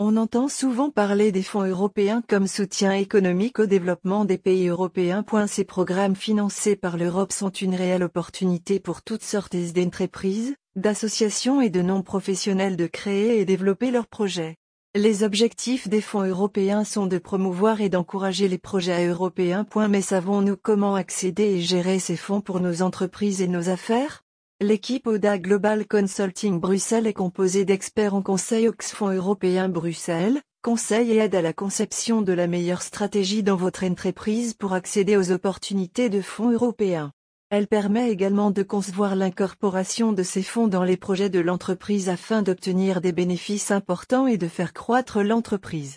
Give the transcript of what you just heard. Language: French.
On entend souvent parler des fonds européens comme soutien économique au développement des pays européens. Ces programmes financés par l'Europe sont une réelle opportunité pour toutes sortes d'entreprises, d'associations et de non-professionnels de créer et développer leurs projets. Les objectifs des fonds européens sont de promouvoir et d'encourager les projets européens. Mais savons-nous comment accéder et gérer ces fonds pour nos entreprises et nos affaires? L'équipe ODA Global Consulting Bruxelles est composée d'experts en conseil Oxfond européen Bruxelles, conseil et aide à la conception de la meilleure stratégie dans votre entreprise pour accéder aux opportunités de fonds européens. Elle permet également de concevoir l'incorporation de ces fonds dans les projets de l'entreprise afin d'obtenir des bénéfices importants et de faire croître l'entreprise.